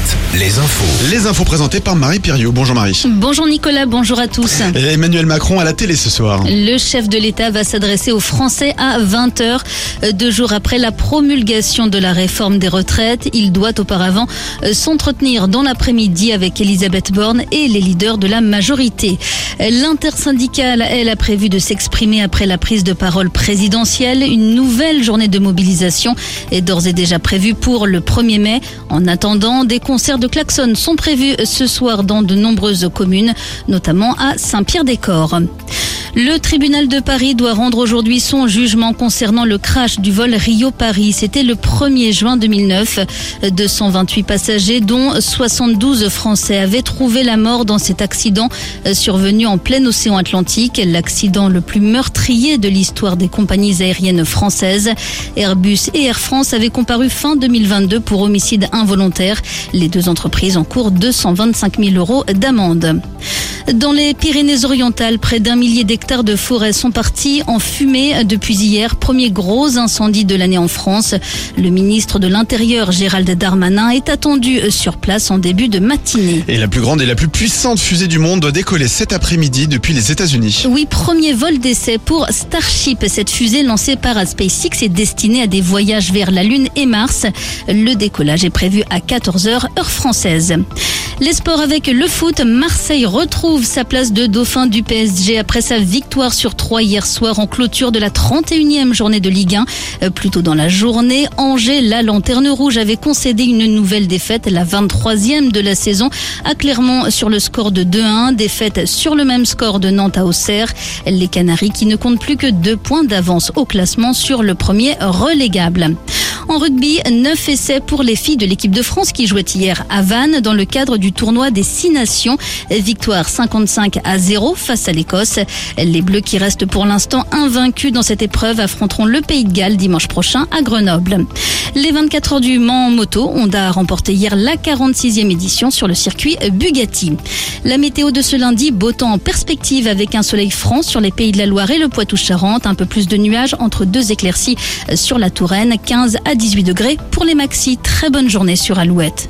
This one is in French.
Alouette, les infos. Les infos présentées par Marie Piriou. Bonjour Marie. Bonjour Nicolas, bonjour à tous. Et Emmanuel Macron à la télé ce soir. Le chef de l'État va s'adresser aux Français à 20h, deux jours après la promulgation de la réforme des retraites. Il doit auparavant euh, s'entretenir dans l'après-midi avec Elisabeth Borne et les leaders de la majorité. L'intersyndicale, elle, a prévu de s'exprimer après la prise de parole présidentielle. Une nouvelle journée de mobilisation est d'ores et déjà prévue pour le 1er mai. En attendant, des concerts de klaxons sont prévus ce soir dans de nombreuses communes, notamment à Saint-Pierre-des-Corps. Le tribunal de Paris doit rendre aujourd'hui son jugement concernant le crash du vol Rio-Paris. C'était le 1er juin 2009. 228 passagers, dont 72 Français, avaient trouvé la mort dans cet accident survenu en plein océan Atlantique. L'accident le plus meurtrier de l'histoire des compagnies aériennes françaises. Airbus et Air France avaient comparu fin 2022 pour homicide involontaire. Les deux entreprises encourent 225 000 euros d'amende. Dans les Pyrénées-Orientales, près d'un millier d'hectares de forêt sont partis en fumée depuis hier. Premier gros incendie de l'année en France. Le ministre de l'Intérieur, Gérald Darmanin, est attendu sur place en début de matinée. Et la plus grande et la plus puissante fusée du monde doit décoller cet après-midi depuis les États-Unis. Oui, premier vol d'essai pour Starship. Cette fusée lancée par SpaceX est destinée à des voyages vers la Lune et Mars. Le décollage est prévu à 14h heure française. Les sports avec le foot, Marseille retrouve sa place de dauphin du PSG après sa victoire sur 3 hier soir en clôture de la 31e journée de Ligue 1. Euh, plus tôt dans la journée, Angers, la lanterne rouge, avait concédé une nouvelle défaite, la 23e de la saison, à Clermont sur le score de 2-1. Défaite sur le même score de Nantes à Auxerre. Les Canaries qui ne comptent plus que deux points d'avance au classement sur le premier relégable. En rugby, 9 essais pour les filles de l'équipe de France qui jouaient hier à Vannes dans le cadre du tournoi des Six Nations. Victoire 55 à 0 face à l'Écosse. Les Bleus qui restent pour l'instant invaincus dans cette épreuve affronteront le Pays de Galles dimanche prochain à Grenoble. Les 24 heures du Mans en moto, Honda a remporté hier la 46e édition sur le circuit Bugatti. La météo de ce lundi, beau temps en perspective avec un soleil franc sur les pays de la Loire et le Poitou-Charentes, un peu plus de nuages entre deux éclaircies sur la Touraine, 15 à 18 degrés pour les maxis. Très bonne journée sur Alouette.